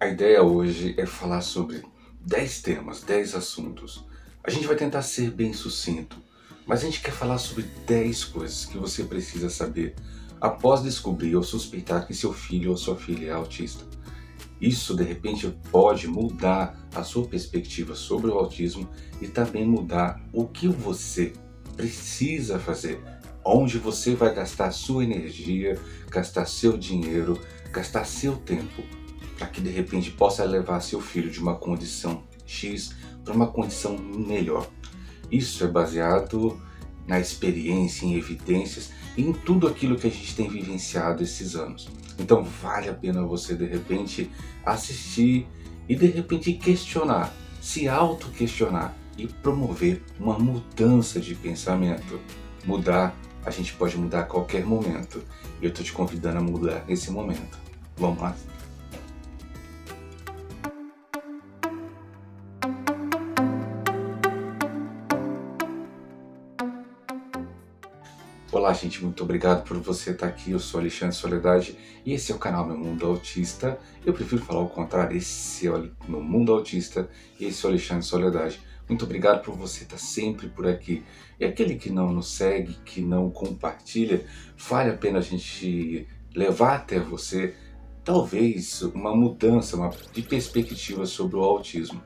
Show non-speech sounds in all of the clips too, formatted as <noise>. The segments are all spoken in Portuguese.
A ideia hoje é falar sobre 10 temas, 10 assuntos. A gente vai tentar ser bem sucinto, mas a gente quer falar sobre 10 coisas que você precisa saber após descobrir ou suspeitar que seu filho ou sua filha é autista. Isso de repente pode mudar a sua perspectiva sobre o autismo e também mudar o que você precisa fazer, onde você vai gastar sua energia, gastar seu dinheiro, gastar seu tempo para que de repente possa levar seu filho de uma condição X para uma condição melhor. Isso é baseado na experiência, em evidências e em tudo aquilo que a gente tem vivenciado esses anos. Então vale a pena você de repente assistir e de repente questionar, se auto-questionar e promover uma mudança de pensamento. Mudar, a gente pode mudar a qualquer momento. E eu estou te convidando a mudar nesse momento. Vamos lá? Olá, gente, muito obrigado por você estar aqui. Eu sou Alexandre Soledade e esse é o canal Meu Mundo Autista. Eu prefiro falar o contrário, esse é o Meu Mundo Autista e esse é o Alexandre Soledade. Muito obrigado por você estar sempre por aqui. E aquele que não nos segue, que não compartilha, vale a pena a gente levar até você talvez uma mudança uma, de perspectiva sobre o autismo.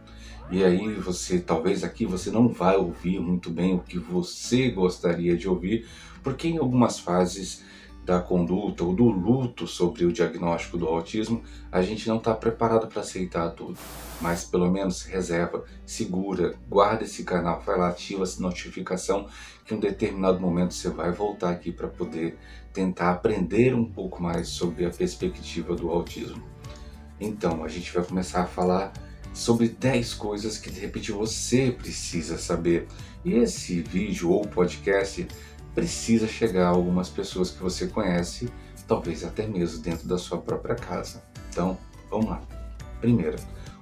E aí você, talvez aqui você não vai ouvir muito bem o que você gostaria de ouvir, porque em algumas fases da conduta ou do luto sobre o diagnóstico do autismo, a gente não está preparado para aceitar tudo. Mas pelo menos reserva, segura, guarda esse canal, vai lá, ativa essa notificação que em um determinado momento você vai voltar aqui para poder tentar aprender um pouco mais sobre a perspectiva do autismo. Então, a gente vai começar a falar sobre 10 coisas que de repente você precisa saber. E esse vídeo ou podcast precisa chegar a algumas pessoas que você conhece, talvez até mesmo dentro da sua própria casa. Então, vamos lá. Primeiro,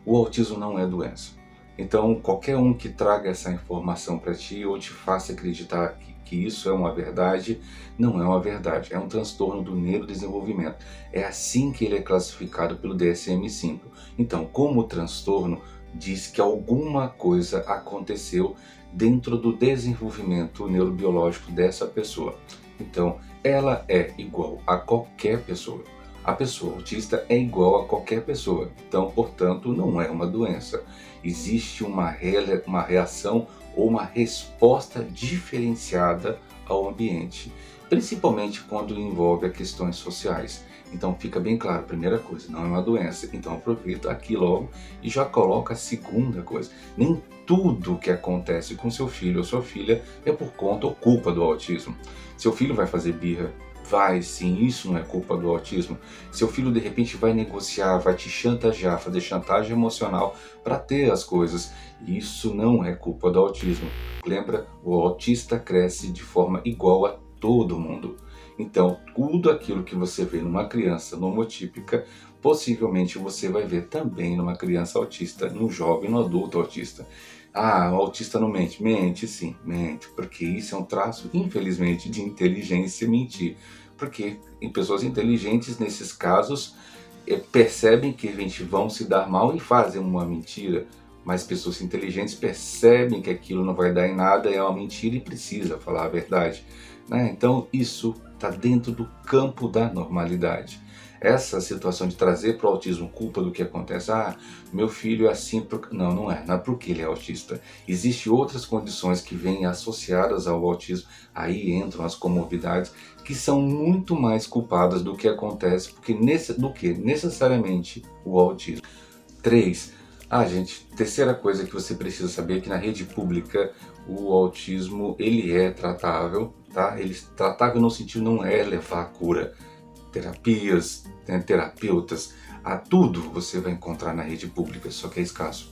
o autismo não é doença. Então, qualquer um que traga essa informação para ti ou te faça acreditar que, que, isso é uma verdade, não é uma verdade. É um transtorno do neurodesenvolvimento. É assim que ele é classificado pelo DSM-5. Então, como transtorno, diz que alguma coisa aconteceu dentro do desenvolvimento neurobiológico dessa pessoa. Então, ela é igual a qualquer pessoa. A pessoa autista é igual a qualquer pessoa. Então, portanto, não é uma doença. Existe uma, re uma reação ou uma resposta diferenciada ao ambiente, principalmente quando envolve questões sociais. Então fica bem claro, primeira coisa, não é uma doença. Então aproveita aqui logo e já coloca a segunda coisa. Nem tudo que acontece com seu filho ou sua filha é por conta ou culpa do autismo. Seu filho vai fazer birra, vai sim, isso não é culpa do autismo. Seu filho de repente vai negociar, vai te chantagear, fazer chantagem emocional para ter as coisas. Isso não é culpa do autismo. Lembra, o autista cresce de forma igual a todo mundo. Então, tudo aquilo que você vê numa criança nomotípica, possivelmente você vai ver também numa criança autista, num jovem, no adulto autista. Ah, o autista não mente. Mente sim, mente, porque isso é um traço, infelizmente, de inteligência mentir. Porque em pessoas inteligentes, nesses casos, é, percebem que vão se dar mal e fazem uma mentira. Mas pessoas inteligentes percebem que aquilo não vai dar em nada, é uma mentira e precisa falar a verdade. Né? Então isso está dentro do campo da normalidade. Essa situação de trazer para o autismo culpa do que acontece, ah, meu filho é assim, por... não, não é, não é porque ele é autista. Existem outras condições que vêm associadas ao autismo, aí entram as comorbidades, que são muito mais culpadas do que acontece, porque nesse, do que necessariamente o autismo. 3. Ah, gente, terceira coisa que você precisa saber é que na rede pública o autismo ele é tratável, tá? Ele tratável no sentido não é levar a cura. Terapias, né, terapeutas, a tudo você vai encontrar na rede pública, só que é escasso.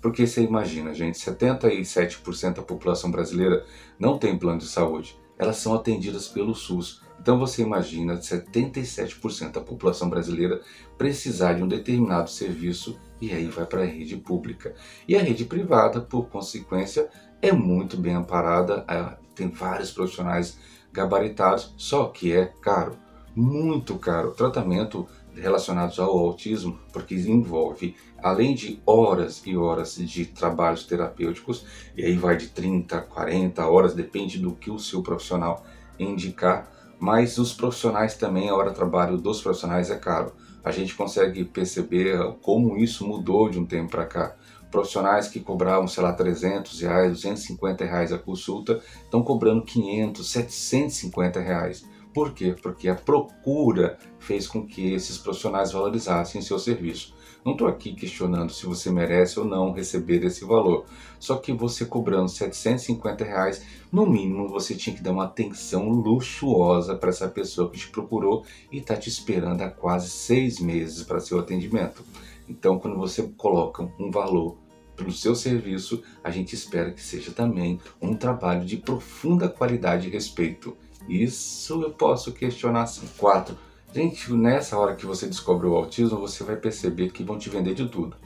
Porque você imagina, gente, 77% da população brasileira não tem plano de saúde. Elas são atendidas pelo SUS. Então você imagina 77% da população brasileira precisar de um determinado serviço e aí vai para a rede pública. E a rede privada, por consequência, é muito bem amparada, tem vários profissionais gabaritados, só que é caro. Muito caro. Tratamento relacionados ao autismo, porque envolve, além de horas e horas de trabalhos terapêuticos, e aí vai de 30, 40 horas, depende do que o seu profissional indicar, mas os profissionais também, a hora de trabalho dos profissionais é caro. A gente consegue perceber como isso mudou de um tempo para cá. Profissionais que cobravam, sei lá, 300 reais, 250 reais a consulta, estão cobrando 500, 750 reais. Por quê? Porque a procura fez com que esses profissionais valorizassem seu serviço. Não estou aqui questionando se você merece ou não receber esse valor. Só que você cobrando 750 reais, no mínimo você tinha que dar uma atenção luxuosa para essa pessoa que te procurou e está te esperando há quase seis meses para seu atendimento. Então, quando você coloca um valor pelo seu serviço, a gente espera que seja também um trabalho de profunda qualidade e respeito. Isso eu posso questionar sim. 4. Gente, nessa hora que você descobre o autismo, você vai perceber que vão te vender de tudo.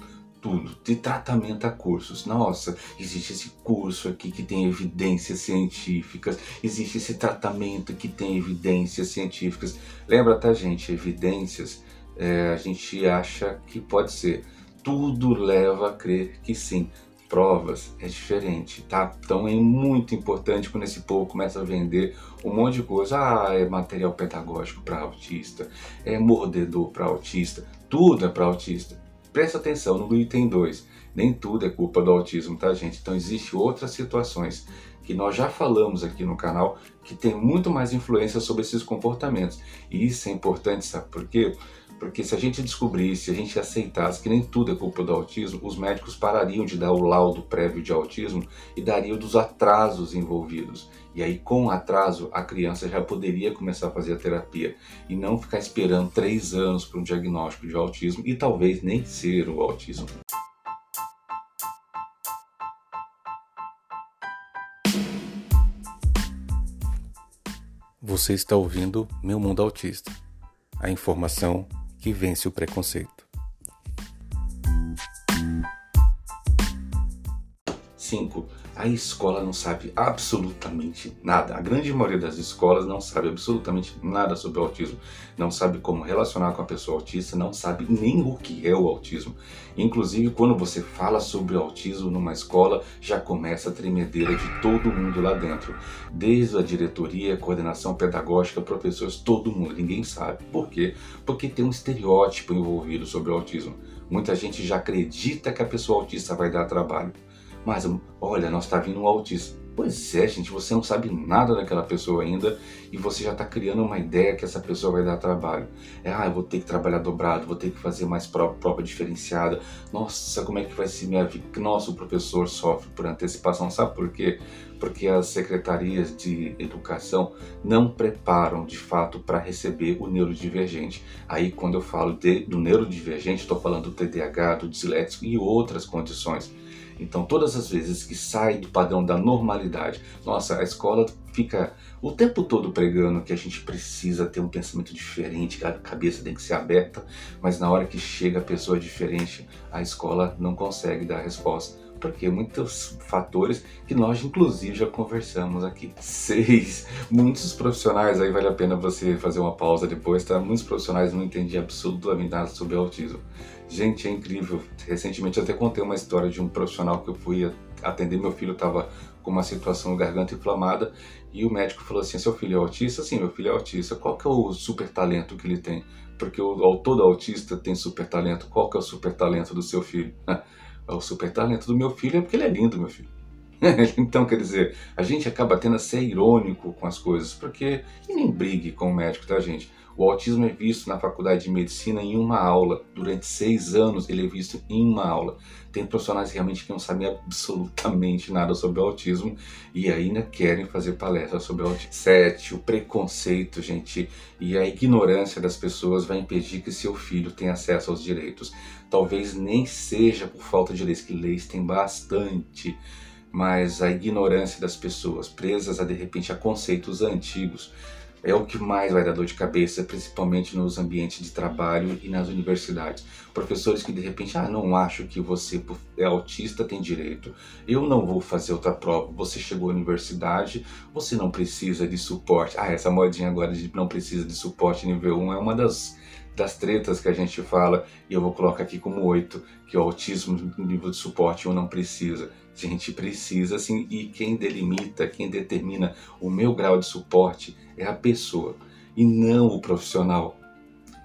Tudo, de tratamento a cursos. Nossa, existe esse curso aqui que tem evidências científicas, existe esse tratamento que tem evidências científicas. Lembra, tá, gente? Evidências, é, a gente acha que pode ser. Tudo leva a crer que sim provas é diferente, tá? Então é muito importante quando esse povo começa a vender um monte de coisa. Ah, é material pedagógico para autista, é mordedor para autista, tudo é para autista. Presta atenção no item 2. Nem tudo é culpa do autismo, tá, gente? Então existem outras situações que nós já falamos aqui no canal que tem muito mais influência sobre esses comportamentos. E isso é importante, sabe por quê? Porque se a gente descobrisse, se a gente aceitasse que nem tudo é culpa do autismo, os médicos parariam de dar o laudo prévio de autismo e dariam dos atrasos envolvidos. E aí, com o atraso, a criança já poderia começar a fazer a terapia e não ficar esperando três anos para um diagnóstico de autismo e talvez nem ser o autismo. Você está ouvindo Meu Mundo Autista. A informação que vence o preconceito. 5. A escola não sabe absolutamente nada. A grande maioria das escolas não sabe absolutamente nada sobre o autismo. Não sabe como relacionar com a pessoa autista, não sabe nem o que é o autismo. Inclusive, quando você fala sobre autismo numa escola, já começa a tremedeira de todo mundo lá dentro. Desde a diretoria, coordenação pedagógica, professores, todo mundo. Ninguém sabe. Por quê? Porque tem um estereótipo envolvido sobre o autismo. Muita gente já acredita que a pessoa autista vai dar trabalho. Mas olha, nós está vindo um autista. Pois é, gente, você não sabe nada daquela pessoa ainda e você já está criando uma ideia que essa pessoa vai dar trabalho. É, ah, eu vou ter que trabalhar dobrado, vou ter que fazer mais prova, prova diferenciada. Nossa, como é que vai ser minha vida? Nossa, o professor sofre por antecipação. Sabe por quê? Porque as secretarias de educação não preparam de fato para receber o neurodivergente. Aí, quando eu falo de, do neurodivergente, estou falando do TDAH, do disléxico e outras condições. Então, todas as vezes que sai do padrão da normalidade, nossa, a escola fica o tempo todo pregando que a gente precisa ter um pensamento diferente, que a cabeça tem que ser aberta, mas na hora que chega a pessoa diferente, a escola não consegue dar a resposta porque muitos fatores que nós inclusive já conversamos aqui. <laughs> Seis, muitos profissionais, aí vale a pena você fazer uma pausa depois, tá? Muitos profissionais não entendem absolutamente nada sobre autismo. Gente, é incrível. Recentemente eu até contei uma história de um profissional que eu fui atender, meu filho estava com uma situação garganta inflamada e o médico falou assim, seu filho é autista? Sim, meu filho é autista. Qual que é o super talento que ele tem? Porque o, todo autista tem super talento. Qual que é o super talento do seu filho? <laughs> o super talento do meu filho é porque ele é lindo, meu filho. <laughs> então, quer dizer, a gente acaba tendo a ser irônico com as coisas, porque. E nem brigue com o médico, tá, gente? O autismo é visto na faculdade de medicina em uma aula. Durante seis anos ele é visto em uma aula. Tem profissionais realmente que não sabem absolutamente nada sobre o autismo e ainda querem fazer palestras sobre o autismo. Sete, o preconceito, gente, e a ignorância das pessoas vai impedir que seu filho tenha acesso aos direitos. Talvez nem seja por falta de leis, que leis tem bastante mas a ignorância das pessoas, presas a de repente a conceitos antigos, é o que mais vai dar dor de cabeça, principalmente nos ambientes de trabalho e nas universidades. Professores que de repente, ah, não acho que você é autista, tem direito. Eu não vou fazer outra prova. Você chegou à universidade, você não precisa de suporte. Ah, essa modinha agora de não precisa de suporte nível 1 é uma das das tretas que a gente fala, e eu vou colocar aqui como oito, que o autismo nível de suporte 1 não precisa. Gente precisa, sim, e quem delimita, quem determina o meu grau de suporte é a pessoa, e não o profissional.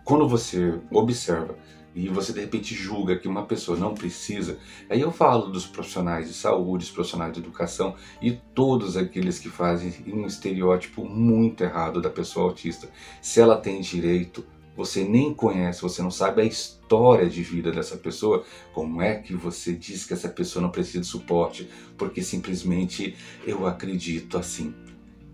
Quando você observa e você de repente julga que uma pessoa não precisa, aí eu falo dos profissionais de saúde, dos profissionais de educação e todos aqueles que fazem um estereótipo muito errado da pessoa autista. Se ela tem direito você nem conhece, você não sabe a história de vida dessa pessoa, como é que você diz que essa pessoa não precisa de suporte? Porque simplesmente eu acredito assim.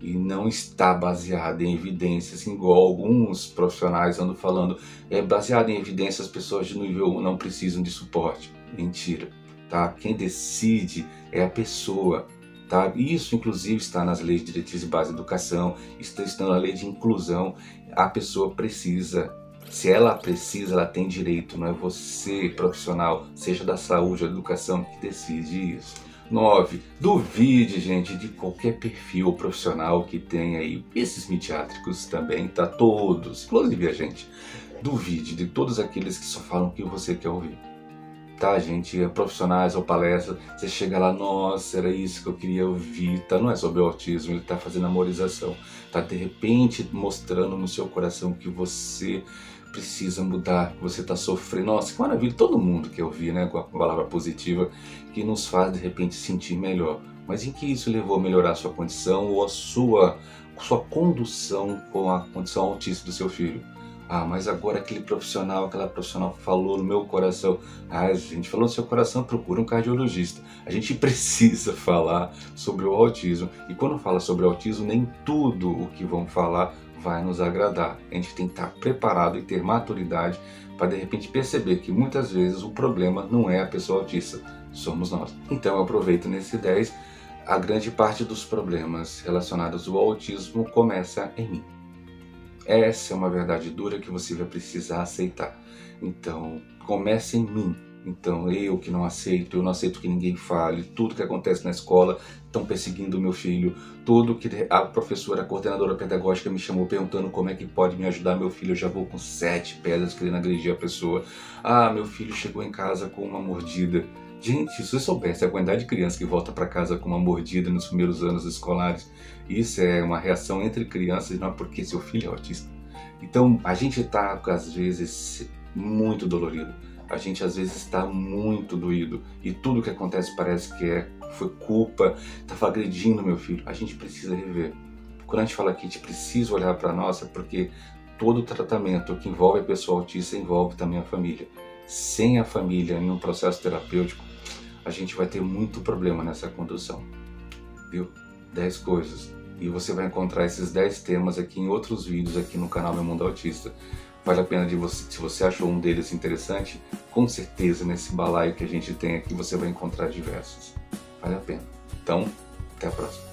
E não está baseado em evidências, igual alguns profissionais andam falando, é baseado em evidências, as pessoas de nível 1 não precisam de suporte. Mentira, tá? Quem decide é a pessoa, Tá? Isso, inclusive, está nas leis de diretrizes de base de educação, está, está na lei de inclusão. A pessoa precisa, se ela precisa, ela tem direito, não é você, profissional, seja da saúde ou da educação, que decide isso. 9. Duvide, gente, de qualquer perfil profissional que tenha aí. Esses midiátricos também, tá? Todos, inclusive a gente. Duvide de todos aqueles que só falam o que você quer ouvir tá, gente? É profissionais ou palestras, você chega lá, nossa, era isso que eu queria ouvir, tá? Não é sobre o autismo, ele tá fazendo amorização, tá de repente mostrando no seu coração que você precisa mudar, que você tá sofrendo. Nossa, que maravilha, todo mundo quer ouvir, né? Com a palavra positiva que nos faz de repente sentir melhor. Mas em que isso levou a melhorar a sua condição ou a sua, sua condução com a condição autista do seu filho? Ah, mas agora aquele profissional, aquela profissional falou no meu coração. Ah, a gente falou no seu coração, procura um cardiologista. A gente <laughs> precisa falar sobre o autismo. E quando fala sobre o autismo, nem tudo o que vão falar vai nos agradar. A gente tem que estar preparado e ter maturidade para de repente perceber que muitas vezes o problema não é a pessoa autista, somos nós. Então eu aproveito nesse 10, a grande parte dos problemas relacionados ao autismo começa em mim. Essa é uma verdade dura que você vai precisar aceitar. Então, comece em mim. Então, eu que não aceito, eu não aceito que ninguém fale, tudo que acontece na escola, estão perseguindo o meu filho, tudo que a professora, a coordenadora pedagógica me chamou perguntando como é que pode me ajudar meu filho, eu já vou com sete pedras querendo agredir a pessoa. Ah, meu filho chegou em casa com uma mordida. Gente, se você soubesse a quantidade de criança que volta para casa com uma mordida nos primeiros anos escolares, isso é uma reação entre crianças, não é porque seu filho é autista. Então, a gente está, às vezes, muito dolorido. A gente, às vezes, está muito doído. E tudo que acontece parece que é, foi culpa, estava agredindo meu filho. A gente precisa rever. Quando a gente fala que a gente precisa olhar para nós, é porque todo tratamento que envolve a pessoa autista envolve também a família. Sem a família em um processo terapêutico, a gente vai ter muito problema nessa condução. Viu? 10 coisas. E você vai encontrar esses 10 temas aqui em outros vídeos aqui no canal Meu Mundo Autista. Vale a pena de você, se você achou um deles interessante, com certeza nesse balaio que a gente tem aqui você vai encontrar diversos. Vale a pena. Então, até a próxima.